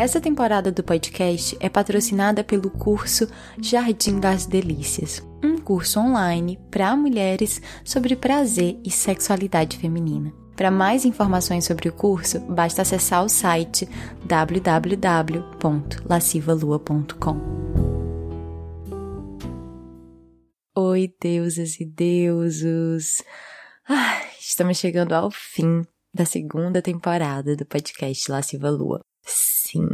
Essa temporada do podcast é patrocinada pelo curso Jardim das Delícias, um curso online para mulheres sobre prazer e sexualidade feminina. Para mais informações sobre o curso, basta acessar o site www.lascivalua.com. Oi, deusas e deusos! Ah, estamos chegando ao fim da segunda temporada do podcast Lasciva Lua. Sim,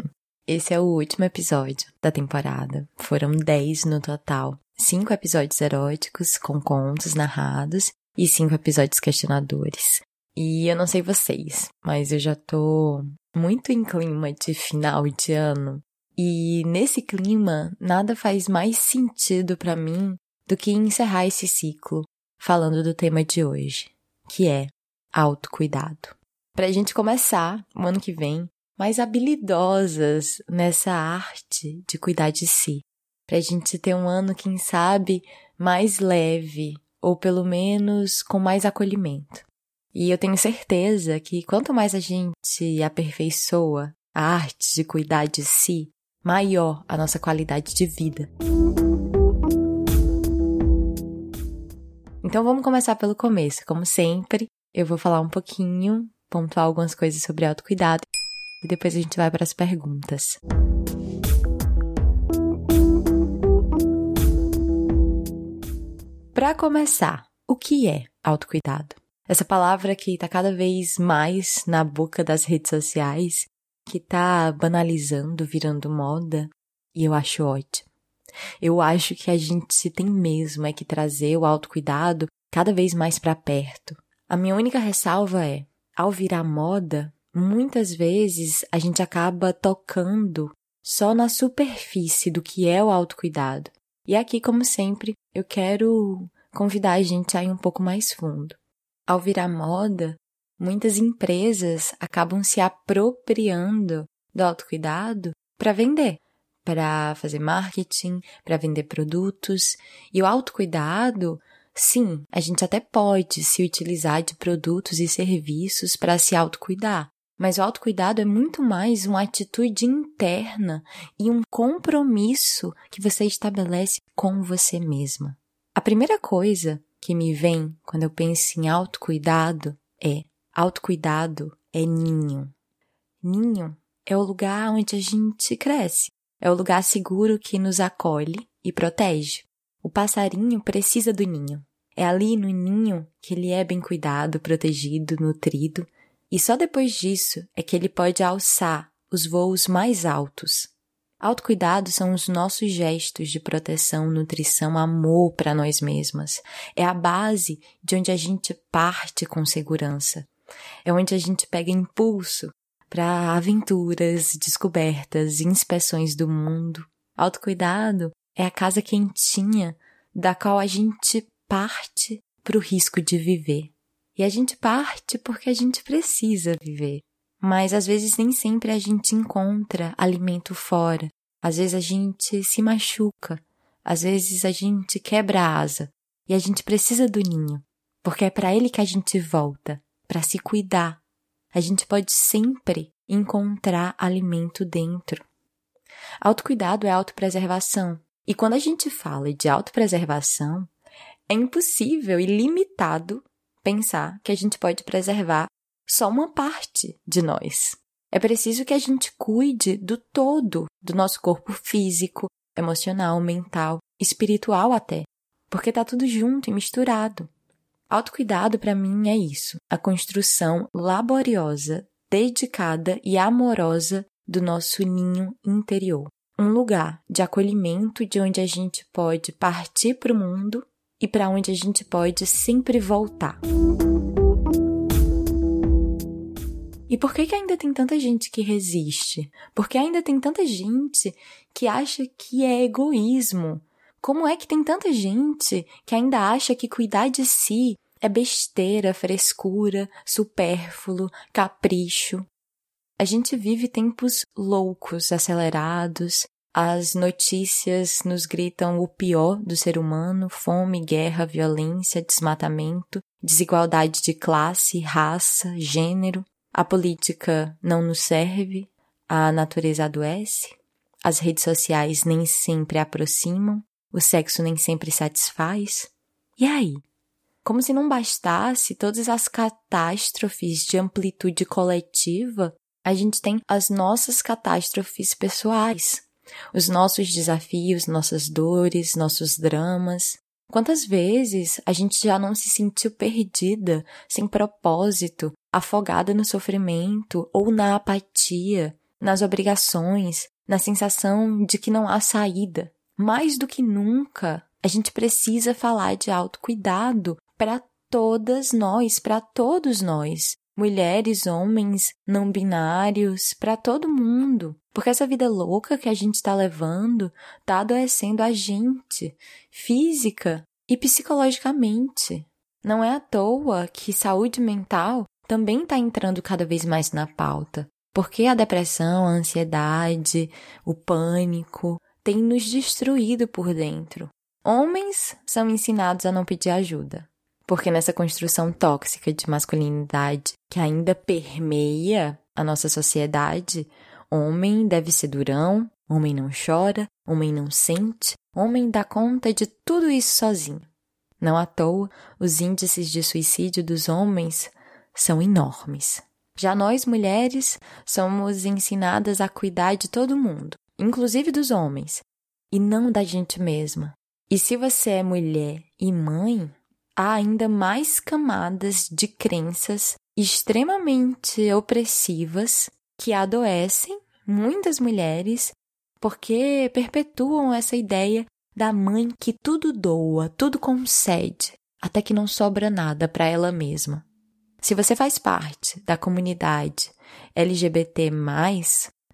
esse é o último episódio da temporada. Foram 10 no total. Cinco episódios eróticos com contos narrados e cinco episódios questionadores. E eu não sei vocês, mas eu já tô muito em clima de final de ano. E nesse clima, nada faz mais sentido para mim do que encerrar esse ciclo falando do tema de hoje, que é autocuidado. Pra gente começar o ano que vem mais habilidosas nessa arte de cuidar de si. Pra gente ter um ano, quem sabe, mais leve, ou pelo menos com mais acolhimento. E eu tenho certeza que quanto mais a gente aperfeiçoa a arte de cuidar de si, maior a nossa qualidade de vida. Então vamos começar pelo começo. Como sempre, eu vou falar um pouquinho, pontuar algumas coisas sobre autocuidado e depois a gente vai para as perguntas. Para começar, o que é autocuidado? Essa palavra que está cada vez mais na boca das redes sociais, que está banalizando, virando moda, e eu acho ótimo. Eu acho que a gente tem mesmo é que trazer o autocuidado cada vez mais para perto. A minha única ressalva é, ao virar moda, muitas vezes a gente acaba tocando só na superfície do que é o autocuidado. E aqui, como sempre, eu quero convidar a gente a ir um pouco mais fundo. Ao virar moda, muitas empresas acabam se apropriando do autocuidado para vender, para fazer marketing, para vender produtos. E o autocuidado, sim, a gente até pode se utilizar de produtos e serviços para se autocuidar. Mas o autocuidado é muito mais uma atitude interna e um compromisso que você estabelece com você mesma. A primeira coisa que me vem quando eu penso em autocuidado é autocuidado é ninho. Ninho é o lugar onde a gente cresce, é o lugar seguro que nos acolhe e protege. O passarinho precisa do ninho. É ali no ninho que ele é bem cuidado, protegido, nutrido e só depois disso é que ele pode alçar os voos mais altos. Autocuidado são os nossos gestos de proteção, nutrição, amor para nós mesmas. É a base de onde a gente parte com segurança. É onde a gente pega impulso para aventuras, descobertas, inspeções do mundo. Autocuidado é a casa quentinha da qual a gente parte para o risco de viver. E a gente parte porque a gente precisa viver. Mas às vezes nem sempre a gente encontra alimento fora. Às vezes a gente se machuca. Às vezes a gente quebra a asa. E a gente precisa do ninho. Porque é para ele que a gente volta para se cuidar. A gente pode sempre encontrar alimento dentro. Autocuidado é autopreservação. E quando a gente fala de autopreservação, é impossível e limitado pensar que a gente pode preservar só uma parte de nós. É preciso que a gente cuide do todo do nosso corpo físico, emocional, mental, espiritual até, porque tá tudo junto e misturado. Autocuidado para mim é isso, a construção laboriosa, dedicada e amorosa do nosso ninho interior. Um lugar de acolhimento de onde a gente pode partir para o mundo e para onde a gente pode sempre voltar. E por que, que ainda tem tanta gente que resiste? Porque ainda tem tanta gente que acha que é egoísmo Como é que tem tanta gente que ainda acha que cuidar de si é besteira, frescura, supérfluo, capricho? A gente vive tempos loucos, acelerados. As notícias nos gritam o pior do ser humano: fome, guerra, violência, desmatamento, desigualdade de classe, raça, gênero. A política não nos serve, a natureza adoece, as redes sociais nem sempre aproximam, o sexo nem sempre satisfaz. E aí? Como se não bastasse todas as catástrofes de amplitude coletiva, a gente tem as nossas catástrofes pessoais, os nossos desafios, nossas dores, nossos dramas. Quantas vezes a gente já não se sentiu perdida, sem propósito, afogada no sofrimento ou na apatia, nas obrigações, na sensação de que não há saída? Mais do que nunca, a gente precisa falar de autocuidado para todas nós, para todos nós mulheres, homens, não binários, para todo mundo. Porque essa vida louca que a gente está levando está adoecendo a gente, física e psicologicamente. Não é à toa que saúde mental também está entrando cada vez mais na pauta. Porque a depressão, a ansiedade, o pânico têm nos destruído por dentro. Homens são ensinados a não pedir ajuda. Porque nessa construção tóxica de masculinidade que ainda permeia a nossa sociedade, homem deve ser durão, homem não chora, homem não sente, homem dá conta de tudo isso sozinho. Não à toa, os índices de suicídio dos homens são enormes. Já nós, mulheres, somos ensinadas a cuidar de todo mundo, inclusive dos homens, e não da gente mesma. E se você é mulher e mãe, há ainda mais camadas de crenças extremamente opressivas que adoecem muitas mulheres porque perpetuam essa ideia da mãe que tudo doa, tudo concede, até que não sobra nada para ela mesma. Se você faz parte da comunidade LGBT,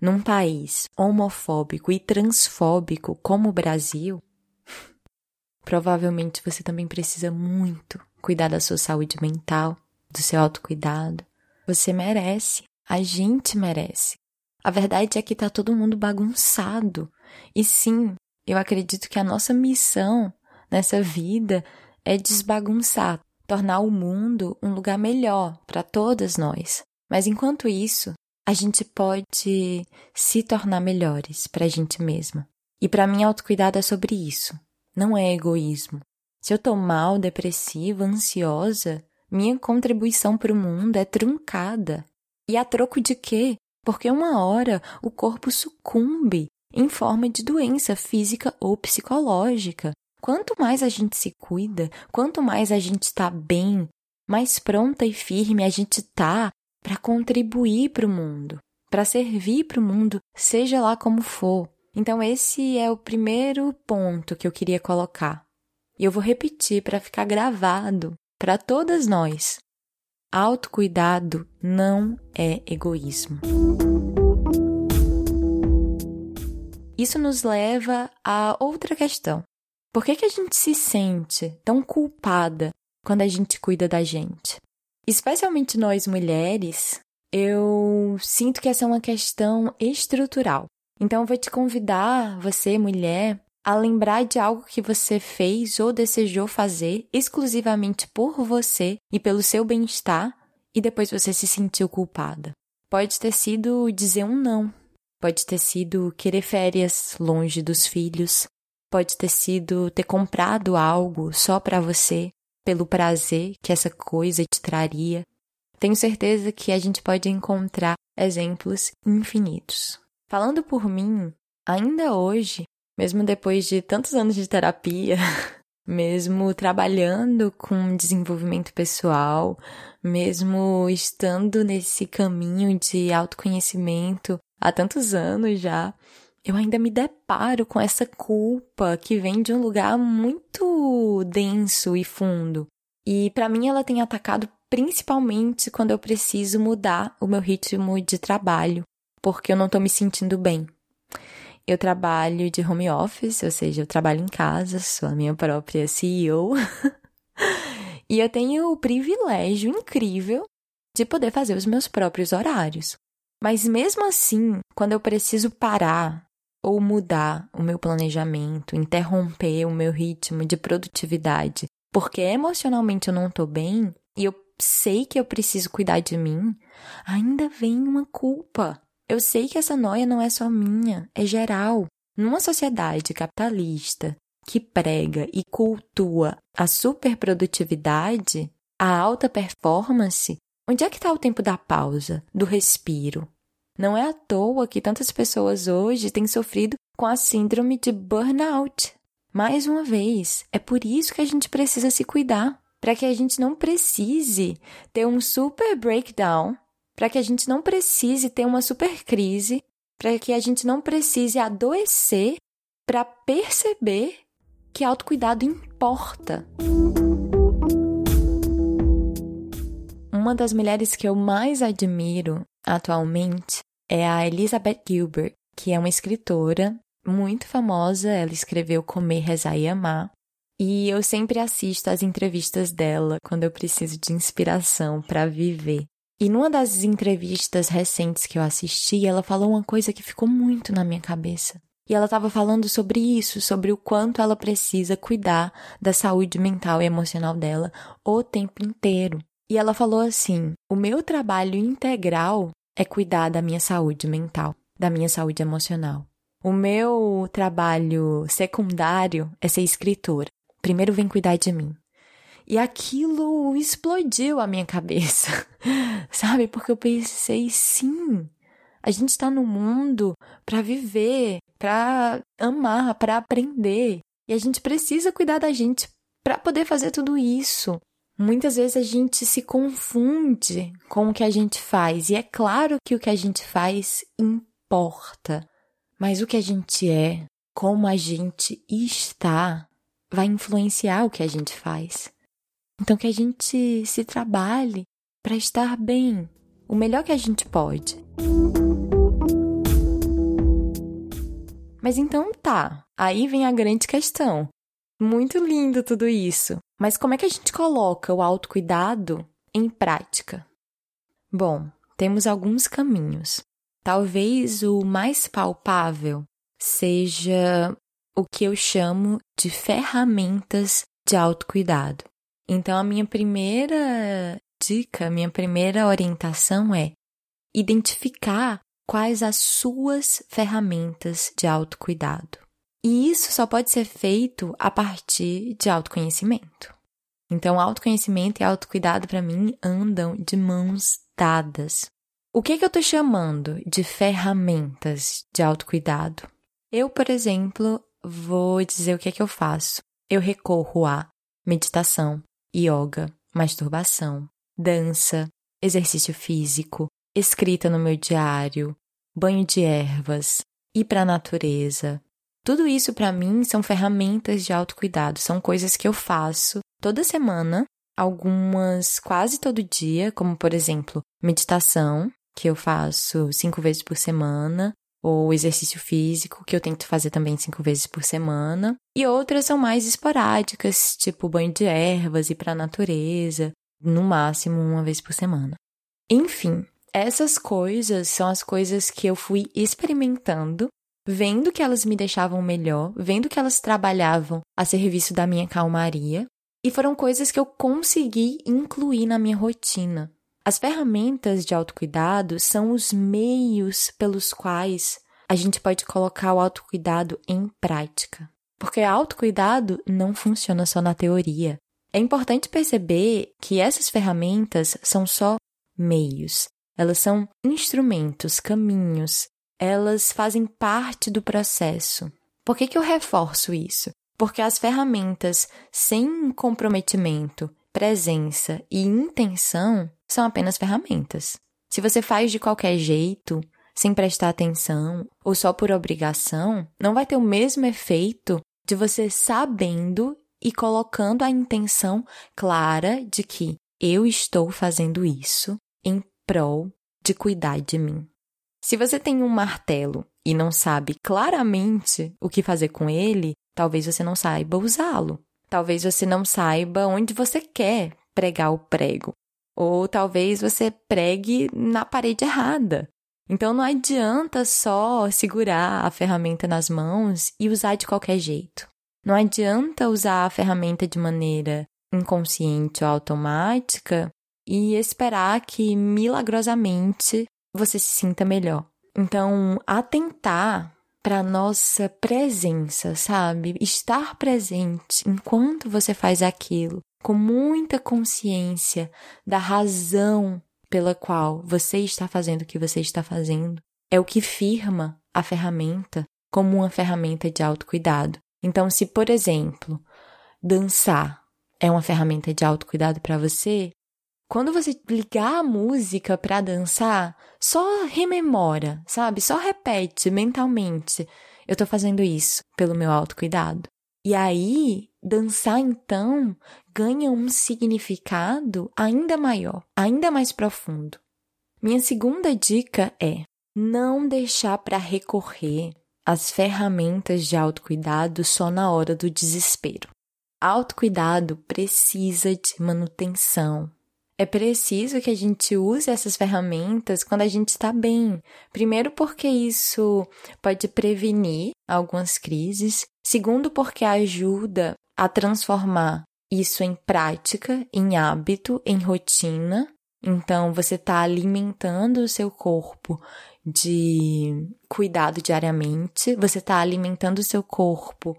num país homofóbico e transfóbico como o Brasil, Provavelmente você também precisa muito cuidar da sua saúde mental, do seu autocuidado. Você merece, a gente merece. A verdade é que tá todo mundo bagunçado. E sim, eu acredito que a nossa missão nessa vida é desbagunçar, tornar o mundo um lugar melhor para todas nós. Mas enquanto isso, a gente pode se tornar melhores para a gente mesma. E para mim, autocuidado é sobre isso não é egoísmo. Se eu tô mal, depressiva, ansiosa, minha contribuição para o mundo é truncada. E a troco de quê? Porque uma hora o corpo sucumbe em forma de doença física ou psicológica. Quanto mais a gente se cuida, quanto mais a gente está bem, mais pronta e firme a gente tá para contribuir para o mundo, para servir para o mundo, seja lá como for. Então, esse é o primeiro ponto que eu queria colocar. E eu vou repetir para ficar gravado para todas nós. Autocuidado não é egoísmo. Isso nos leva a outra questão. Por que, que a gente se sente tão culpada quando a gente cuida da gente? Especialmente nós mulheres, eu sinto que essa é uma questão estrutural. Então, eu vou te convidar, você, mulher, a lembrar de algo que você fez ou desejou fazer exclusivamente por você e pelo seu bem-estar e depois você se sentiu culpada. Pode ter sido dizer um não, pode ter sido querer férias longe dos filhos, pode ter sido ter comprado algo só para você, pelo prazer que essa coisa te traria. Tenho certeza que a gente pode encontrar exemplos infinitos. Falando por mim, ainda hoje, mesmo depois de tantos anos de terapia, mesmo trabalhando com desenvolvimento pessoal, mesmo estando nesse caminho de autoconhecimento há tantos anos já, eu ainda me deparo com essa culpa que vem de um lugar muito denso e fundo. E para mim ela tem atacado principalmente quando eu preciso mudar o meu ritmo de trabalho porque eu não tô me sentindo bem. eu trabalho de home office, ou seja, eu trabalho em casa, sou a minha própria CEO. e eu tenho o privilégio incrível de poder fazer os meus próprios horários. Mas mesmo assim, quando eu preciso parar ou mudar o meu planejamento, interromper o meu ritmo de produtividade, porque emocionalmente eu não estou bem e eu sei que eu preciso cuidar de mim, ainda vem uma culpa. Eu sei que essa noia não é só minha, é geral. Numa sociedade capitalista que prega e cultua a superprodutividade, a alta performance, onde é que está o tempo da pausa, do respiro? Não é à toa que tantas pessoas hoje têm sofrido com a síndrome de burnout. Mais uma vez, é por isso que a gente precisa se cuidar, para que a gente não precise ter um super breakdown, para que a gente não precise ter uma super crise, para que a gente não precise adoecer para perceber que autocuidado importa. Uma das mulheres que eu mais admiro atualmente é a Elizabeth Gilbert, que é uma escritora muito famosa. Ela escreveu Comer, Rezar e Amar. E eu sempre assisto às entrevistas dela quando eu preciso de inspiração para viver. E numa das entrevistas recentes que eu assisti, ela falou uma coisa que ficou muito na minha cabeça. E ela estava falando sobre isso, sobre o quanto ela precisa cuidar da saúde mental e emocional dela o tempo inteiro. E ela falou assim: o meu trabalho integral é cuidar da minha saúde mental, da minha saúde emocional. O meu trabalho secundário é ser escritora. Primeiro vem cuidar de mim. E aquilo explodiu a minha cabeça, sabe? Porque eu pensei, sim, a gente está no mundo para viver, para amar, para aprender. E a gente precisa cuidar da gente para poder fazer tudo isso. Muitas vezes a gente se confunde com o que a gente faz, e é claro que o que a gente faz importa, mas o que a gente é, como a gente está, vai influenciar o que a gente faz. Então, que a gente se trabalhe para estar bem, o melhor que a gente pode. Mas então tá, aí vem a grande questão. Muito lindo tudo isso. Mas como é que a gente coloca o autocuidado em prática? Bom, temos alguns caminhos. Talvez o mais palpável seja o que eu chamo de ferramentas de autocuidado. Então, a minha primeira dica, minha primeira orientação é identificar quais as suas ferramentas de autocuidado. E isso só pode ser feito a partir de autoconhecimento. Então, autoconhecimento e autocuidado para mim andam de mãos dadas. O que, que eu estou chamando de ferramentas de autocuidado? Eu, por exemplo, vou dizer o que é que eu faço. Eu recorro a meditação, yoga, masturbação, dança, exercício físico, escrita no meu diário, banho de ervas, ir para a natureza, tudo isso para mim são ferramentas de autocuidado, são coisas que eu faço toda semana, algumas quase todo dia, como por exemplo, meditação, que eu faço cinco vezes por semana, ou exercício físico, que eu tento fazer também cinco vezes por semana, e outras são mais esporádicas, tipo banho de ervas, ir para a natureza, no máximo uma vez por semana. Enfim, essas coisas são as coisas que eu fui experimentando vendo que elas me deixavam melhor, vendo que elas trabalhavam a serviço da minha calmaria, e foram coisas que eu consegui incluir na minha rotina. As ferramentas de autocuidado são os meios pelos quais a gente pode colocar o autocuidado em prática. Porque autocuidado não funciona só na teoria. É importante perceber que essas ferramentas são só meios. Elas são instrumentos, caminhos elas fazem parte do processo. Por que, que eu reforço isso? Porque as ferramentas sem comprometimento, presença e intenção são apenas ferramentas. Se você faz de qualquer jeito, sem prestar atenção ou só por obrigação, não vai ter o mesmo efeito de você sabendo e colocando a intenção clara de que eu estou fazendo isso em prol de cuidar de mim. Se você tem um martelo e não sabe claramente o que fazer com ele, talvez você não saiba usá-lo. Talvez você não saiba onde você quer pregar o prego. Ou talvez você pregue na parede errada. Então não adianta só segurar a ferramenta nas mãos e usar de qualquer jeito. Não adianta usar a ferramenta de maneira inconsciente ou automática e esperar que milagrosamente você se sinta melhor. Então, atentar para nossa presença, sabe? Estar presente enquanto você faz aquilo, com muita consciência da razão pela qual você está fazendo o que você está fazendo, é o que firma a ferramenta como uma ferramenta de autocuidado. Então, se, por exemplo, dançar é uma ferramenta de autocuidado para você, quando você ligar a música para dançar, só rememora, sabe? Só repete mentalmente. Eu tô fazendo isso pelo meu autocuidado. E aí, dançar então ganha um significado ainda maior, ainda mais profundo. Minha segunda dica é não deixar para recorrer às ferramentas de autocuidado só na hora do desespero. Autocuidado precisa de manutenção. É preciso que a gente use essas ferramentas quando a gente está bem. Primeiro, porque isso pode prevenir algumas crises. Segundo, porque ajuda a transformar isso em prática, em hábito, em rotina. Então, você está alimentando o seu corpo de cuidado diariamente, você está alimentando o seu corpo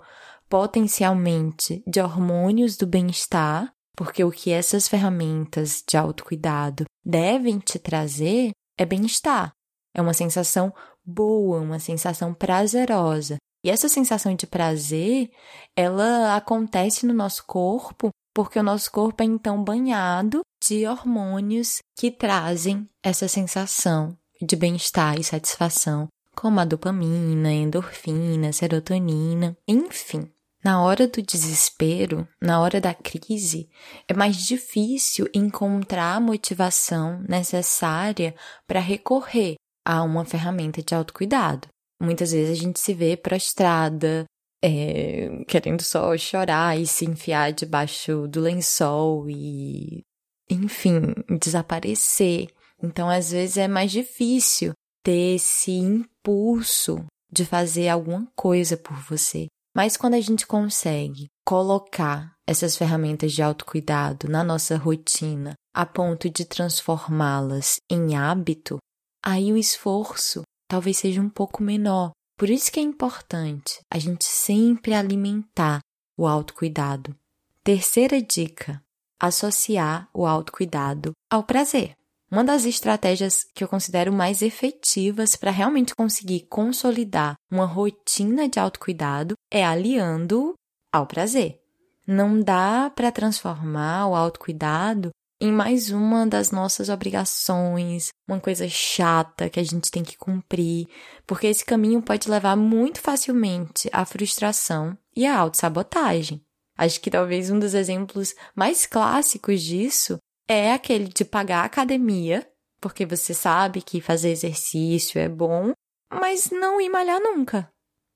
potencialmente de hormônios do bem-estar, porque o que essas ferramentas de autocuidado devem te trazer é bem-estar. É uma sensação boa, uma sensação prazerosa. E essa sensação de prazer, ela acontece no nosso corpo porque o nosso corpo é então banhado de hormônios que trazem essa sensação de bem-estar e satisfação, como a dopamina, endorfina, serotonina, enfim. Na hora do desespero, na hora da crise, é mais difícil encontrar a motivação necessária para recorrer a uma ferramenta de autocuidado. Muitas vezes a gente se vê prostrada, é, querendo só chorar e se enfiar debaixo do lençol e, enfim, desaparecer. Então, às vezes é mais difícil ter esse impulso de fazer alguma coisa por você. Mas quando a gente consegue colocar essas ferramentas de autocuidado na nossa rotina a ponto de transformá-las em hábito, aí o esforço talvez seja um pouco menor. Por isso que é importante a gente sempre alimentar o autocuidado. Terceira dica: associar o autocuidado ao prazer. Uma das estratégias que eu considero mais efetivas para realmente conseguir consolidar uma rotina de autocuidado é aliando ao prazer. Não dá para transformar o autocuidado em mais uma das nossas obrigações, uma coisa chata que a gente tem que cumprir, porque esse caminho pode levar muito facilmente à frustração e à autossabotagem. Acho que talvez um dos exemplos mais clássicos disso é aquele de pagar a academia, porque você sabe que fazer exercício é bom, mas não ir malhar nunca.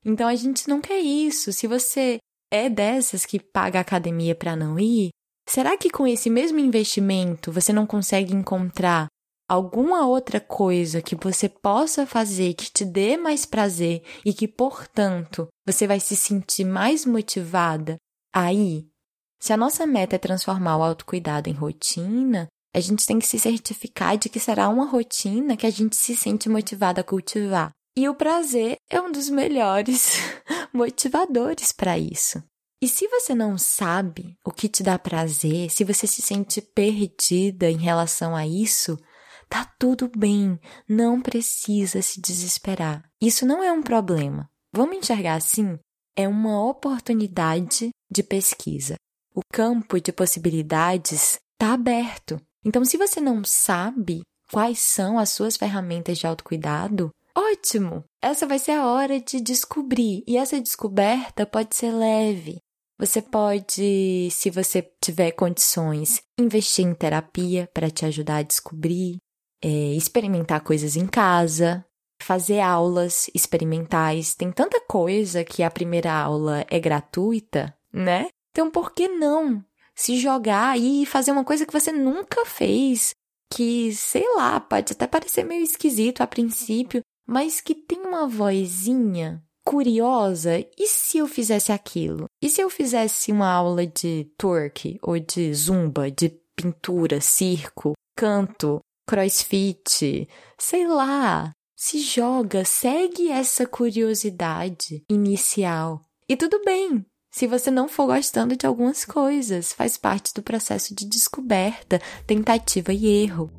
Então a gente não quer isso. Se você é dessas que paga a academia para não ir, será que com esse mesmo investimento você não consegue encontrar alguma outra coisa que você possa fazer que te dê mais prazer e que, portanto, você vai se sentir mais motivada a ir? Se a nossa meta é transformar o autocuidado em rotina, a gente tem que se certificar de que será uma rotina que a gente se sente motivada a cultivar. E o prazer é um dos melhores motivadores para isso. E se você não sabe o que te dá prazer, se você se sente perdida em relação a isso, tá tudo bem, não precisa se desesperar. Isso não é um problema. Vamos enxergar assim? É uma oportunidade de pesquisa o campo de possibilidades está aberto. Então, se você não sabe quais são as suas ferramentas de autocuidado, ótimo! Essa vai ser a hora de descobrir. E essa descoberta pode ser leve. Você pode, se você tiver condições, investir em terapia para te ajudar a descobrir, é, experimentar coisas em casa, fazer aulas experimentais. Tem tanta coisa que a primeira aula é gratuita, né? Então por que não se jogar e fazer uma coisa que você nunca fez? Que, sei lá, pode até parecer meio esquisito a princípio, mas que tem uma vozinha curiosa. E se eu fizesse aquilo? E se eu fizesse uma aula de twerk ou de zumba, de pintura, circo, canto, crossfit, sei lá. Se joga, segue essa curiosidade inicial. E tudo bem, se você não for gostando de algumas coisas, faz parte do processo de descoberta, tentativa e erro.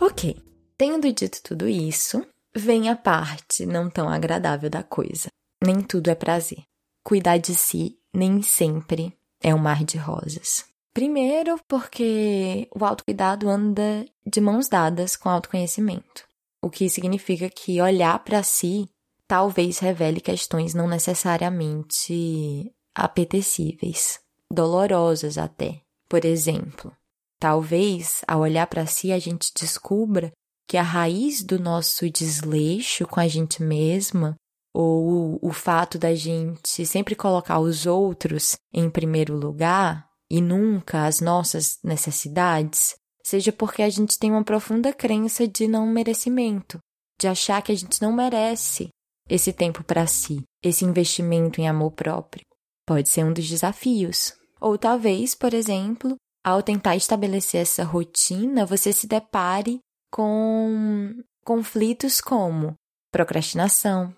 Ok, tendo dito tudo isso, vem a parte não tão agradável da coisa. Nem tudo é prazer. Cuidar de si nem sempre é um mar de rosas. Primeiro, porque o autocuidado anda de mãos dadas com autoconhecimento, o que significa que olhar para si talvez revele questões não necessariamente apetecíveis, dolorosas até. Por exemplo, talvez ao olhar para si a gente descubra que a raiz do nosso desleixo com a gente mesma ou o fato da gente sempre colocar os outros em primeiro lugar e nunca as nossas necessidades, seja porque a gente tem uma profunda crença de não merecimento, de achar que a gente não merece esse tempo para si, esse investimento em amor próprio. Pode ser um dos desafios. Ou talvez, por exemplo, ao tentar estabelecer essa rotina, você se depare com conflitos como procrastinação,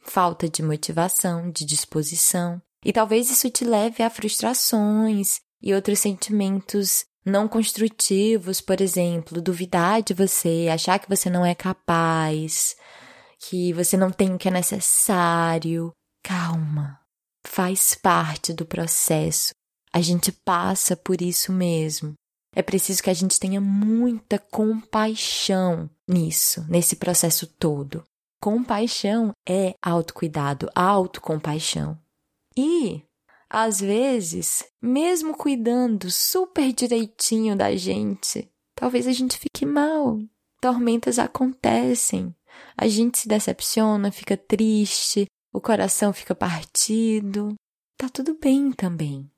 falta de motivação, de disposição. E talvez isso te leve a frustrações e outros sentimentos não construtivos, por exemplo, duvidar de você, achar que você não é capaz, que você não tem o que é necessário. Calma. Faz parte do processo. A gente passa por isso mesmo. É preciso que a gente tenha muita compaixão nisso, nesse processo todo. Compaixão é autocuidado, autocompaixão. E, às vezes, mesmo cuidando super direitinho da gente, talvez a gente fique mal. Tormentas acontecem. A gente se decepciona, fica triste, o coração fica partido. Tá tudo bem também.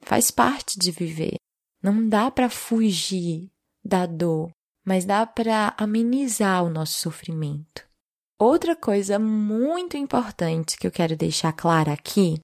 Faz parte de viver. Não dá para fugir da dor, mas dá para amenizar o nosso sofrimento. Outra coisa muito importante que eu quero deixar clara aqui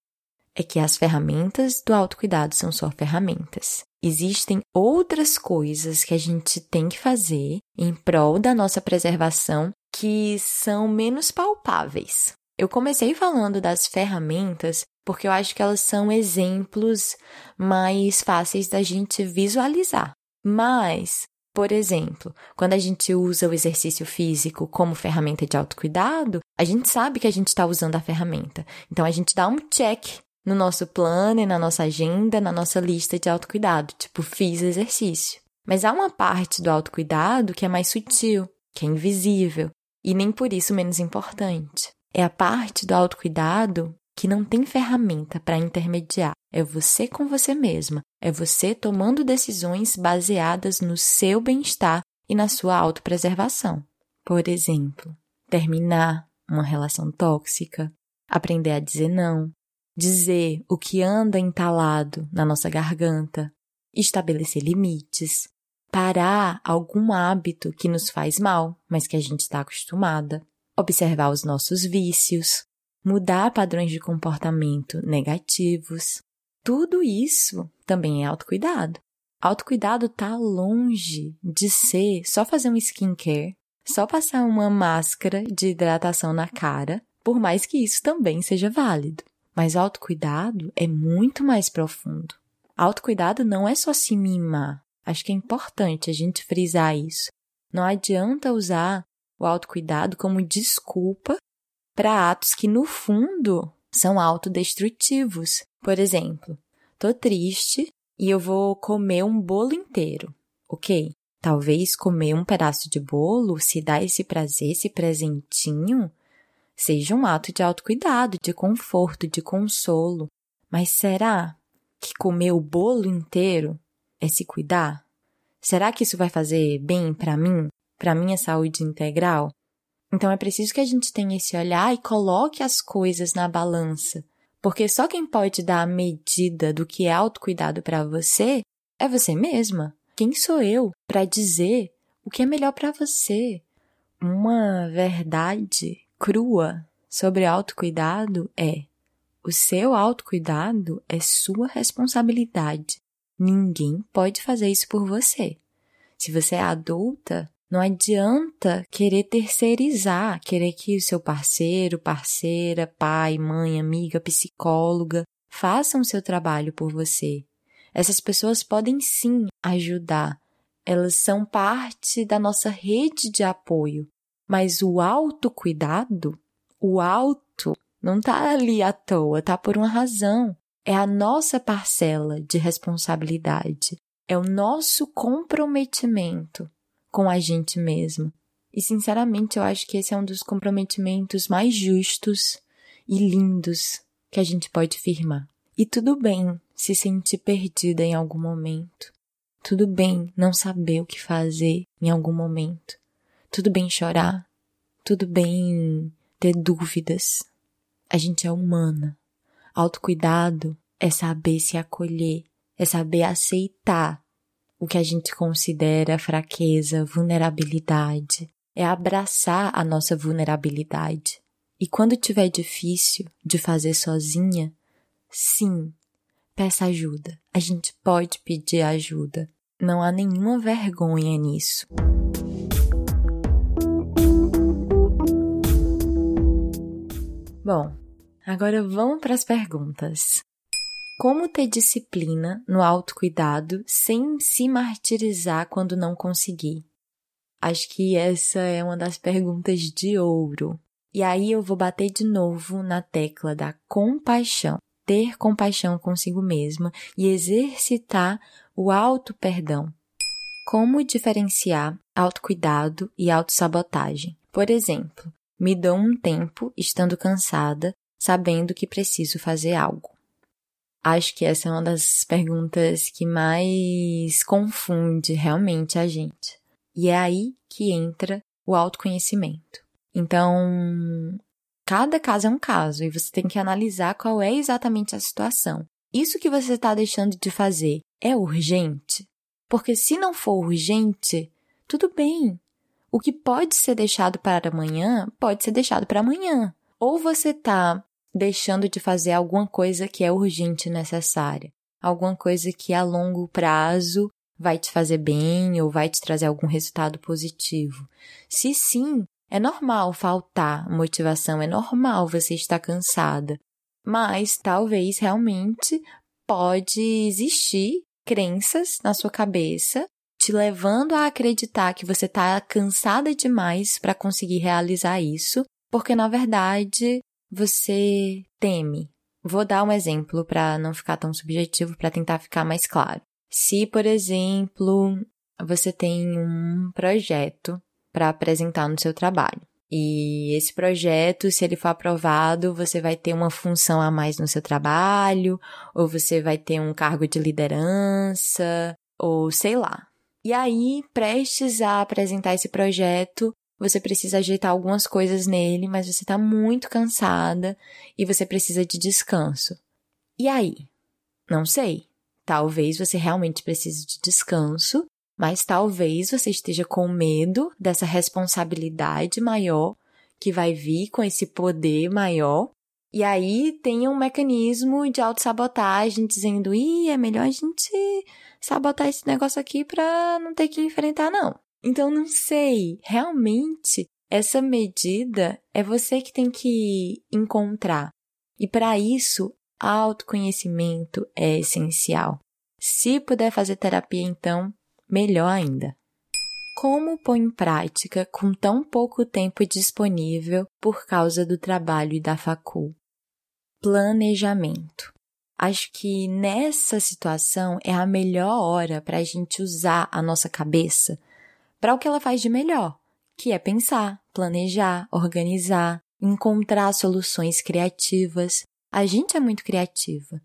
é que as ferramentas do autocuidado são só ferramentas. Existem outras coisas que a gente tem que fazer em prol da nossa preservação que são menos palpáveis. Eu comecei falando das ferramentas porque eu acho que elas são exemplos mais fáceis da gente visualizar. Mas, por exemplo, quando a gente usa o exercício físico como ferramenta de autocuidado, a gente sabe que a gente está usando a ferramenta. Então a gente dá um check no nosso plano, na nossa agenda, na nossa lista de autocuidado, tipo, fiz exercício. Mas há uma parte do autocuidado que é mais sutil, que é invisível, e nem por isso menos importante. É a parte do autocuidado que não tem ferramenta para intermediar. É você com você mesma. É você tomando decisões baseadas no seu bem-estar e na sua autopreservação. Por exemplo, terminar uma relação tóxica, aprender a dizer não, dizer o que anda entalado na nossa garganta, estabelecer limites, parar algum hábito que nos faz mal, mas que a gente está acostumada, observar os nossos vícios, mudar padrões de comportamento negativos. Tudo isso também é autocuidado. Autocuidado tá longe de ser só fazer um skincare, só passar uma máscara de hidratação na cara, por mais que isso também seja válido. Mas autocuidado é muito mais profundo. Autocuidado não é só se mimar. Acho que é importante a gente frisar isso. Não adianta usar o autocuidado como desculpa para atos que, no fundo, são autodestrutivos. Por exemplo, tô triste e eu vou comer um bolo inteiro. Ok, talvez comer um pedaço de bolo, se dar esse prazer, esse presentinho, seja um ato de autocuidado, de conforto, de consolo. Mas será que comer o bolo inteiro é se cuidar? Será que isso vai fazer bem para mim? para minha saúde integral? Então é preciso que a gente tenha esse olhar e coloque as coisas na balança, porque só quem pode dar a medida do que é autocuidado para você é você mesma. Quem sou eu para dizer o que é melhor para você? Uma verdade crua sobre autocuidado é: o seu autocuidado é sua responsabilidade. Ninguém pode fazer isso por você. Se você é adulta, não adianta querer terceirizar, querer que o seu parceiro, parceira, pai, mãe, amiga, psicóloga façam o seu trabalho por você. Essas pessoas podem sim ajudar. Elas são parte da nossa rede de apoio. Mas o autocuidado, o auto, não está ali à toa, tá por uma razão. É a nossa parcela de responsabilidade é o nosso comprometimento com a gente mesmo. E sinceramente, eu acho que esse é um dos comprometimentos mais justos e lindos que a gente pode firmar. E tudo bem se sentir perdida em algum momento. Tudo bem não saber o que fazer em algum momento. Tudo bem chorar. Tudo bem ter dúvidas. A gente é humana. Autocuidado é saber se acolher é saber aceitar o que a gente considera fraqueza, vulnerabilidade, é abraçar a nossa vulnerabilidade. E quando tiver difícil de fazer sozinha, sim, peça ajuda. A gente pode pedir ajuda. Não há nenhuma vergonha nisso. Bom, agora vamos para as perguntas. Como ter disciplina no autocuidado sem se martirizar quando não conseguir? Acho que essa é uma das perguntas de ouro. E aí eu vou bater de novo na tecla da compaixão. Ter compaixão consigo mesma e exercitar o auto-perdão. Como diferenciar autocuidado e autossabotagem? Por exemplo, me dou um tempo estando cansada, sabendo que preciso fazer algo. Acho que essa é uma das perguntas que mais confunde realmente a gente. E é aí que entra o autoconhecimento. Então, cada caso é um caso e você tem que analisar qual é exatamente a situação. Isso que você está deixando de fazer é urgente? Porque se não for urgente, tudo bem. O que pode ser deixado para amanhã pode ser deixado para amanhã. Ou você está deixando de fazer alguma coisa que é urgente e necessária, alguma coisa que a longo prazo vai te fazer bem ou vai te trazer algum resultado positivo. Se sim, é normal faltar motivação, é normal você estar cansada, mas talvez realmente pode existir crenças na sua cabeça te levando a acreditar que você está cansada demais para conseguir realizar isso, porque na verdade você teme? Vou dar um exemplo para não ficar tão subjetivo, para tentar ficar mais claro. Se, por exemplo, você tem um projeto para apresentar no seu trabalho. E esse projeto, se ele for aprovado, você vai ter uma função a mais no seu trabalho, ou você vai ter um cargo de liderança, ou sei lá. E aí, prestes a apresentar esse projeto, você precisa ajeitar algumas coisas nele, mas você está muito cansada e você precisa de descanso. E aí? Não sei. Talvez você realmente precise de descanso, mas talvez você esteja com medo dessa responsabilidade maior que vai vir com esse poder maior. E aí tem um mecanismo de autossabotagem dizendo: ih, é melhor a gente sabotar esse negócio aqui para não ter que enfrentar, não. Então, não sei, realmente, essa medida é você que tem que encontrar. E para isso, autoconhecimento é essencial. Se puder fazer terapia, então, melhor ainda. Como pôr em prática com tão pouco tempo disponível por causa do trabalho e da facul? Planejamento. Acho que nessa situação é a melhor hora para a gente usar a nossa cabeça para o que ela faz de melhor, que é pensar, planejar, organizar, encontrar soluções criativas. A gente é muito criativa.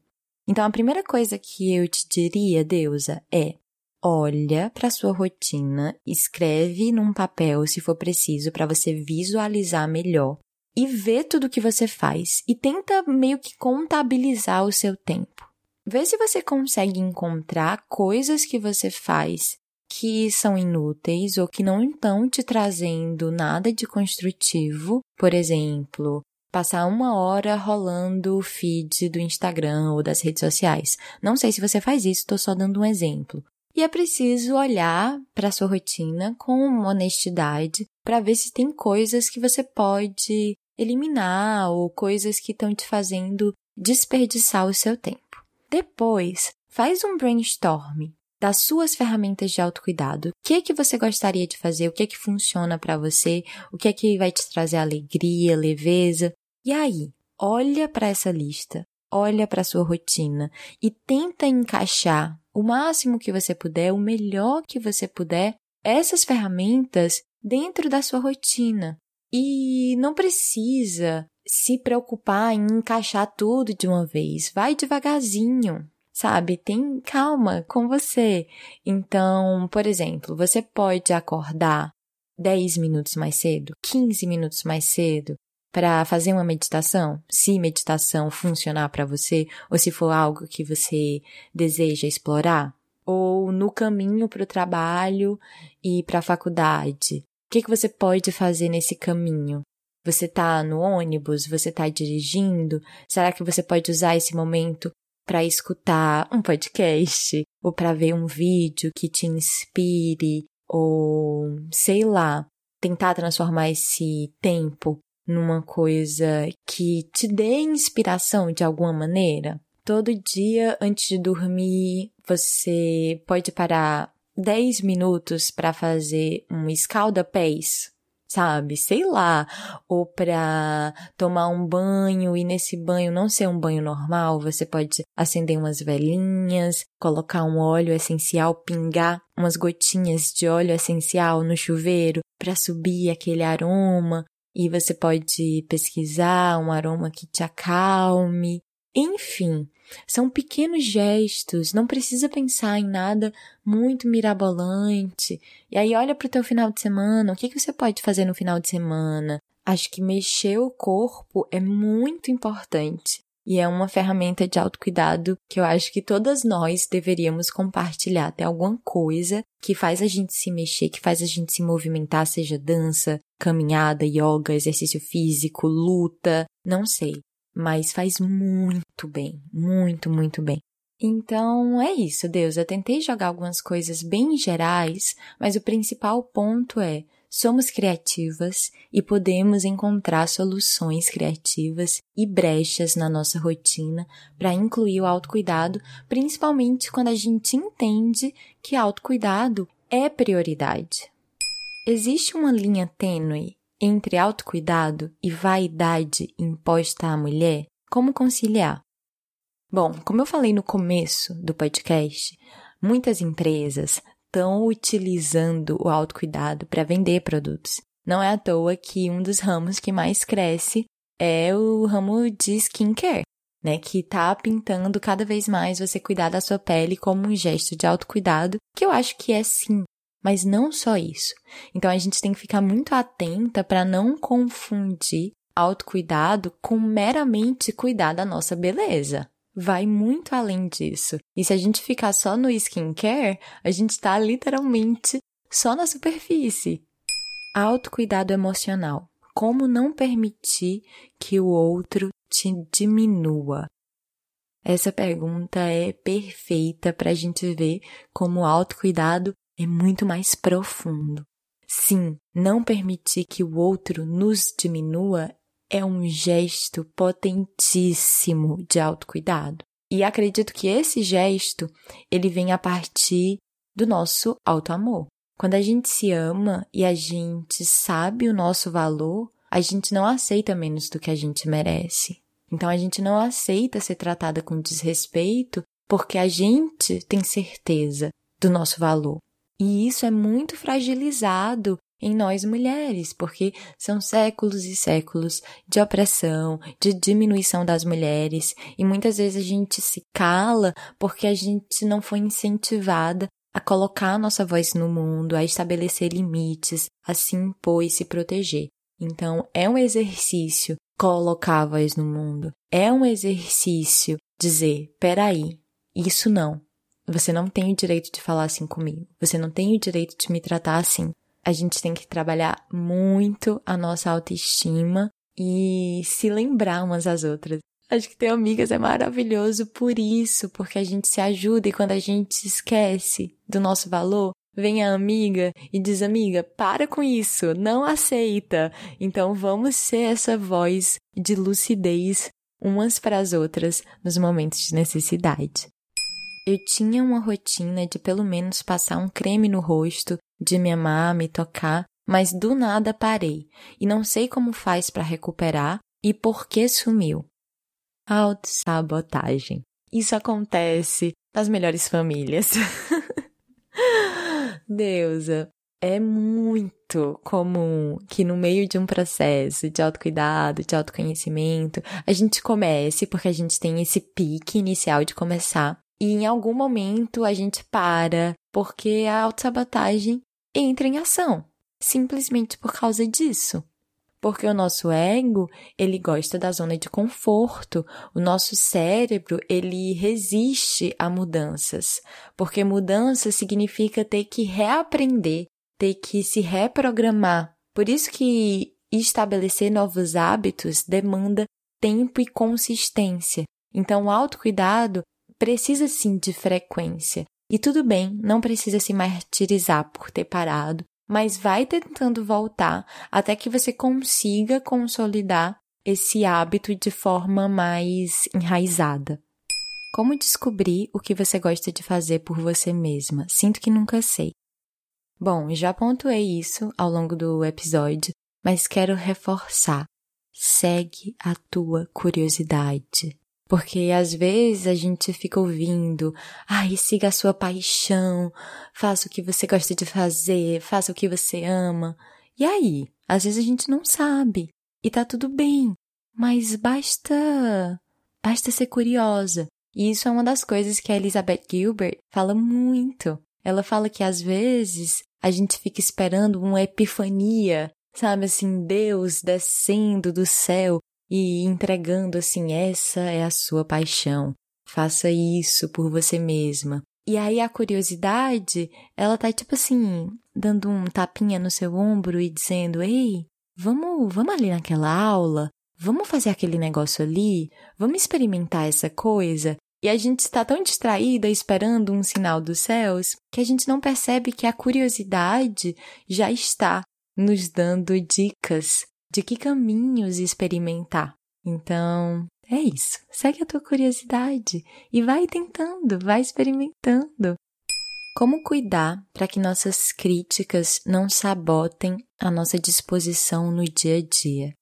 Então a primeira coisa que eu te diria, Deusa, é olha para sua rotina, escreve num papel se for preciso para você visualizar melhor e vê tudo que você faz e tenta meio que contabilizar o seu tempo. Vê se você consegue encontrar coisas que você faz que são inúteis ou que não estão te trazendo nada de construtivo. Por exemplo, passar uma hora rolando o feed do Instagram ou das redes sociais. Não sei se você faz isso, estou só dando um exemplo. E é preciso olhar para sua rotina com honestidade para ver se tem coisas que você pode eliminar ou coisas que estão te fazendo desperdiçar o seu tempo. Depois, faz um brainstorm das suas ferramentas de autocuidado. O que é que você gostaria de fazer? O que é que funciona para você? O que é que vai te trazer alegria, leveza? E aí, olha para essa lista, olha para sua rotina e tenta encaixar o máximo que você puder, o melhor que você puder, essas ferramentas dentro da sua rotina. E não precisa se preocupar em encaixar tudo de uma vez. Vai devagarzinho, sabe? Tem calma com você. Então, por exemplo, você pode acordar 10 minutos mais cedo, 15 minutos mais cedo, para fazer uma meditação, se meditação funcionar para você ou se for algo que você deseja explorar, ou no caminho para o trabalho e para a faculdade. O que, que você pode fazer nesse caminho? Você está no ônibus? Você está dirigindo? Será que você pode usar esse momento para escutar um podcast ou para ver um vídeo que te inspire ou sei lá, tentar transformar esse tempo numa coisa que te dê inspiração de alguma maneira. Todo dia antes de dormir, você pode parar 10 minutos para fazer um escalda-pés, sabe? Sei lá, ou para tomar um banho e nesse banho não ser um banho normal, você pode acender umas velhinhas, colocar um óleo essencial, pingar umas gotinhas de óleo essencial no chuveiro para subir aquele aroma e você pode pesquisar um aroma que te acalme. Enfim, são pequenos gestos, não precisa pensar em nada muito mirabolante. E aí olha para o teu final de semana, o que, que você pode fazer no final de semana? Acho que mexer o corpo é muito importante. E é uma ferramenta de autocuidado que eu acho que todas nós deveríamos compartilhar. Tem alguma coisa que faz a gente se mexer, que faz a gente se movimentar, seja dança, caminhada, yoga, exercício físico, luta, não sei. Mas faz muito bem, muito, muito bem. Então é isso, Deus. Eu tentei jogar algumas coisas bem gerais, mas o principal ponto é somos criativas e podemos encontrar soluções criativas e brechas na nossa rotina para incluir o autocuidado, principalmente quando a gente entende que autocuidado é prioridade. Existe uma linha tênue entre autocuidado e vaidade imposta à mulher? Como conciliar? Bom, como eu falei no começo do podcast, muitas empresas estão utilizando o autocuidado para vender produtos. Não é à toa que um dos ramos que mais cresce é o ramo de skincare, né? Que tá pintando cada vez mais você cuidar da sua pele como um gesto de autocuidado, que eu acho que é sim. Mas não só isso. Então a gente tem que ficar muito atenta para não confundir autocuidado com meramente cuidar da nossa beleza vai muito além disso. E se a gente ficar só no skincare, a gente está literalmente só na superfície. Autocuidado emocional. Como não permitir que o outro te diminua? Essa pergunta é perfeita para a gente ver como o autocuidado é muito mais profundo. Sim, não permitir que o outro nos diminua é um gesto potentíssimo de autocuidado. E acredito que esse gesto, ele vem a partir do nosso autoamor. Quando a gente se ama e a gente sabe o nosso valor, a gente não aceita menos do que a gente merece. Então a gente não aceita ser tratada com desrespeito porque a gente tem certeza do nosso valor. E isso é muito fragilizado em nós mulheres, porque são séculos e séculos de opressão, de diminuição das mulheres, e muitas vezes a gente se cala porque a gente não foi incentivada a colocar a nossa voz no mundo, a estabelecer limites, a se impor e se proteger. Então, é um exercício colocar a voz no mundo. É um exercício dizer: peraí, isso não. Você não tem o direito de falar assim comigo. Você não tem o direito de me tratar assim. A gente tem que trabalhar muito a nossa autoestima e se lembrar umas às outras. Acho que ter amigas é maravilhoso por isso, porque a gente se ajuda e quando a gente se esquece do nosso valor, vem a amiga e diz: Amiga, para com isso, não aceita. Então vamos ser essa voz de lucidez umas para as outras nos momentos de necessidade. Eu tinha uma rotina de pelo menos passar um creme no rosto, de me amar, me tocar, mas do nada parei e não sei como faz para recuperar e por que sumiu. Autossabotagem. Isso acontece nas melhores famílias. Deusa, é muito comum que no meio de um processo de autocuidado, de autoconhecimento, a gente comece porque a gente tem esse pique inicial de começar e em algum momento a gente para porque a autossabotagem entra em ação, simplesmente por causa disso. Porque o nosso ego, ele gosta da zona de conforto. O nosso cérebro, ele resiste a mudanças. Porque mudança significa ter que reaprender, ter que se reprogramar. Por isso que estabelecer novos hábitos demanda tempo e consistência. Então, o autocuidado precisa sim de frequência. E tudo bem, não precisa se martirizar por ter parado, mas vai tentando voltar até que você consiga consolidar esse hábito de forma mais enraizada. Como descobrir o que você gosta de fazer por você mesma? Sinto que nunca sei. Bom, já pontuei isso ao longo do episódio, mas quero reforçar. Segue a tua curiosidade. Porque às vezes a gente fica ouvindo, ai, siga a sua paixão, faça o que você gosta de fazer, faça o que você ama. E aí? Às vezes a gente não sabe. E tá tudo bem. Mas basta. basta ser curiosa. E isso é uma das coisas que a Elizabeth Gilbert fala muito. Ela fala que às vezes a gente fica esperando uma epifania, sabe assim, Deus descendo do céu e entregando assim: essa é a sua paixão, faça isso por você mesma. E aí a curiosidade, ela tá tipo assim, dando um tapinha no seu ombro e dizendo: ei, vamos, vamos ali naquela aula, vamos fazer aquele negócio ali, vamos experimentar essa coisa. E a gente está tão distraída esperando um sinal dos céus que a gente não percebe que a curiosidade já está nos dando dicas de que caminhos experimentar. Então, é isso. Segue a tua curiosidade e vai tentando, vai experimentando. Como cuidar para que nossas críticas não sabotem a nossa disposição no dia a dia?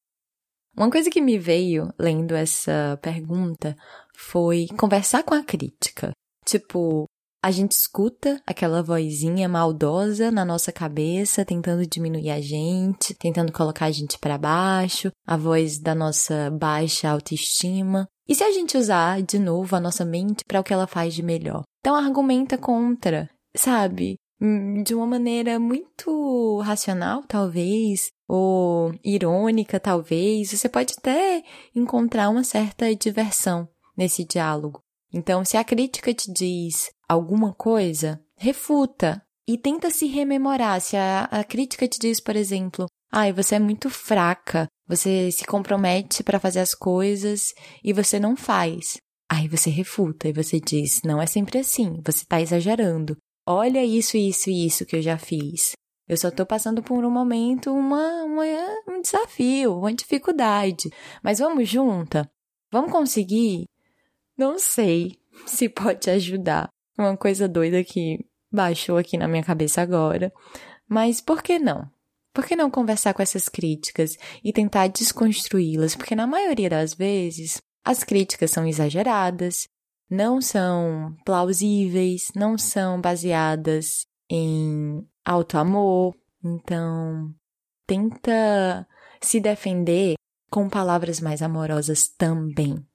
Uma coisa que me veio lendo essa pergunta foi conversar com a crítica. Tipo, a gente escuta aquela vozinha maldosa na nossa cabeça, tentando diminuir a gente, tentando colocar a gente para baixo, a voz da nossa baixa autoestima. E se a gente usar de novo a nossa mente para o que ela faz de melhor? Então argumenta contra, sabe? Hum, de uma maneira muito racional, talvez, ou irônica, talvez, você pode até encontrar uma certa diversão nesse diálogo. Então, se a crítica te diz alguma coisa, refuta e tenta se rememorar. Se a, a crítica te diz, por exemplo, ai, ah, você é muito fraca, você se compromete para fazer as coisas e você não faz. Aí você refuta e você diz, não é sempre assim, você está exagerando. Olha isso, isso e isso que eu já fiz. Eu só estou passando por um momento, uma, uma, um desafio, uma dificuldade. Mas vamos junta? Vamos conseguir? Não sei se pode ajudar. Uma coisa doida que baixou aqui na minha cabeça agora. Mas por que não? Por que não conversar com essas críticas e tentar desconstruí-las? Porque na maioria das vezes as críticas são exageradas, não são plausíveis, não são baseadas em auto-amor. Então, tenta se defender com palavras mais amorosas também.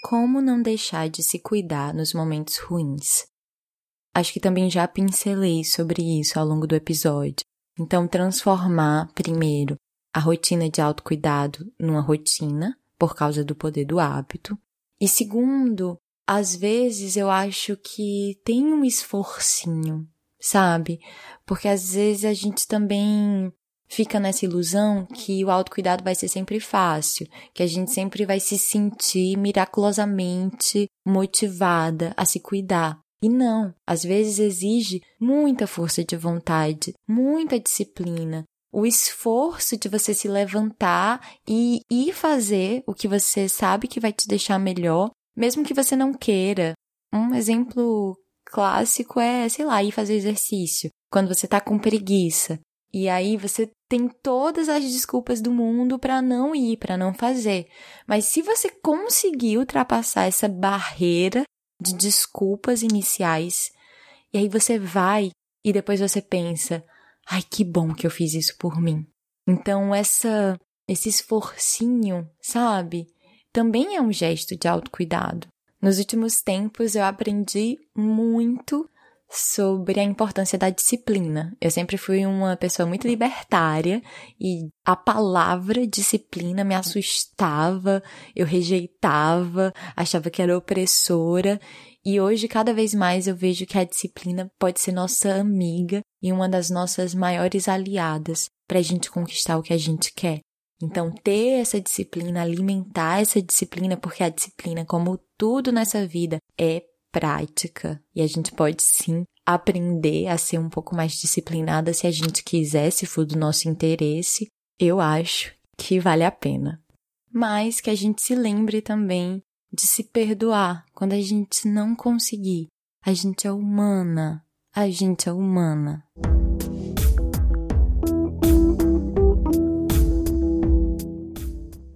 Como não deixar de se cuidar nos momentos ruins? acho que também já pincelei sobre isso ao longo do episódio. Então, transformar primeiro a rotina de autocuidado numa rotina, por causa do poder do hábito. E segundo, às vezes eu acho que tem um esforcinho, sabe? Porque às vezes a gente também fica nessa ilusão que o autocuidado vai ser sempre fácil, que a gente sempre vai se sentir miraculosamente motivada a se cuidar. E não, às vezes exige muita força de vontade, muita disciplina, o esforço de você se levantar e ir fazer o que você sabe que vai te deixar melhor, mesmo que você não queira. Um exemplo clássico é, sei lá, ir fazer exercício, quando você tá com preguiça. E aí você tem todas as desculpas do mundo para não ir, para não fazer. Mas se você conseguir ultrapassar essa barreira de desculpas iniciais, e aí você vai e depois você pensa: "Ai, que bom que eu fiz isso por mim". Então essa esse esforcinho, sabe? Também é um gesto de autocuidado. Nos últimos tempos eu aprendi muito sobre a importância da disciplina. Eu sempre fui uma pessoa muito libertária e a palavra disciplina me assustava, eu rejeitava, achava que era opressora. E hoje, cada vez mais, eu vejo que a disciplina pode ser nossa amiga e uma das nossas maiores aliadas para a gente conquistar o que a gente quer. Então, ter essa disciplina, alimentar essa disciplina, porque a disciplina, como tudo nessa vida, é prática e a gente pode sim aprender a ser um pouco mais disciplinada se a gente quiser, se for do nosso interesse. Eu acho que vale a pena. Mas que a gente se lembre também de se perdoar quando a gente não conseguir. A gente é humana. A gente é humana.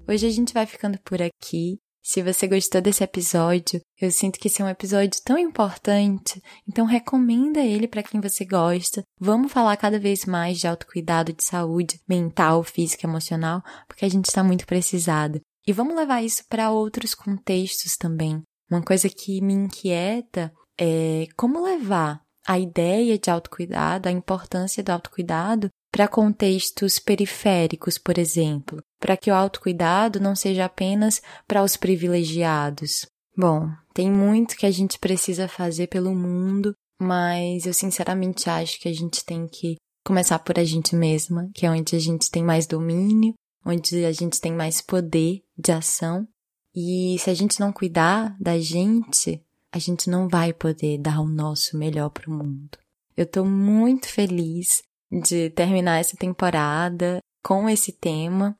Hoje a gente vai ficando por aqui. Se você gostou desse episódio, eu sinto que esse é um episódio tão importante, então recomenda ele para quem você gosta. Vamos falar cada vez mais de autocuidado, de saúde mental, física, emocional, porque a gente está muito precisado. E vamos levar isso para outros contextos também. Uma coisa que me inquieta é como levar a ideia de autocuidado, a importância do autocuidado para contextos periféricos, por exemplo, para que o autocuidado não seja apenas para os privilegiados. Bom, tem muito que a gente precisa fazer pelo mundo, mas eu sinceramente acho que a gente tem que começar por a gente mesma, que é onde a gente tem mais domínio, onde a gente tem mais poder de ação. E se a gente não cuidar da gente, a gente não vai poder dar o nosso melhor para o mundo. Eu estou muito feliz de terminar essa temporada com esse tema.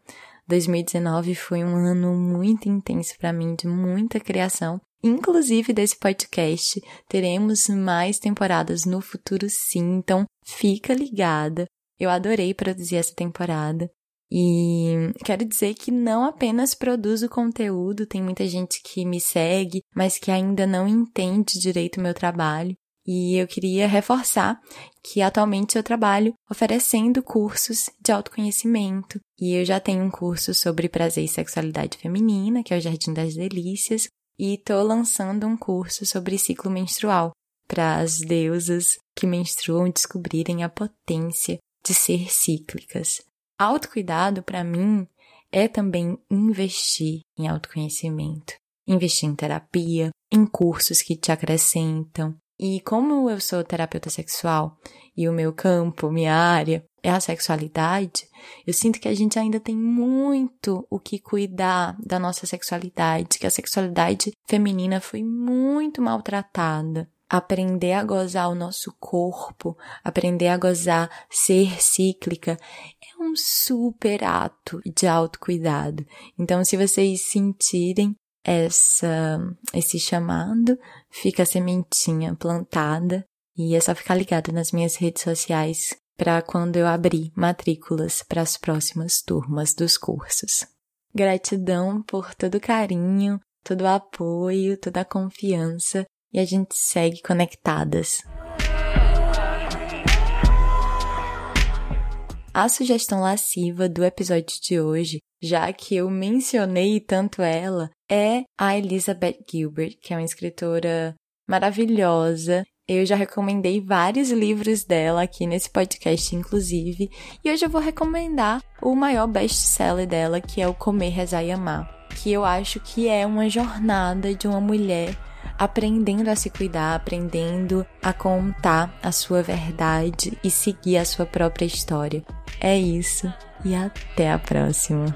2019 foi um ano muito intenso para mim, de muita criação. Inclusive desse podcast, teremos mais temporadas no futuro sim, então fica ligada. Eu adorei produzir essa temporada. E quero dizer que não apenas produzo conteúdo, tem muita gente que me segue, mas que ainda não entende direito o meu trabalho. E eu queria reforçar que atualmente eu trabalho oferecendo cursos de autoconhecimento. E eu já tenho um curso sobre prazer e sexualidade feminina, que é o Jardim das Delícias, e estou lançando um curso sobre ciclo menstrual para as deusas que menstruam descobrirem a potência de ser cíclicas. Autocuidado, para mim, é também investir em autoconhecimento, investir em terapia, em cursos que te acrescentam, e como eu sou terapeuta sexual e o meu campo, minha área é a sexualidade, eu sinto que a gente ainda tem muito o que cuidar da nossa sexualidade, que a sexualidade feminina foi muito maltratada. Aprender a gozar o nosso corpo, aprender a gozar ser cíclica é um super ato de autocuidado. Então, se vocês sentirem essa, esse chamado, fica a sementinha plantada e é só ficar ligado nas minhas redes sociais para quando eu abrir matrículas para as próximas turmas dos cursos. Gratidão por todo o carinho, todo o apoio, toda a confiança e a gente segue conectadas. A sugestão lasciva do episódio de hoje, já que eu mencionei tanto ela, é a Elizabeth Gilbert, que é uma escritora maravilhosa. Eu já recomendei vários livros dela aqui nesse podcast, inclusive, e hoje eu vou recomendar o maior best-seller dela, que é o Comer, Rezar e Amar, que eu acho que é uma jornada de uma mulher aprendendo a se cuidar, aprendendo a contar a sua verdade e seguir a sua própria história. É isso e até a próxima.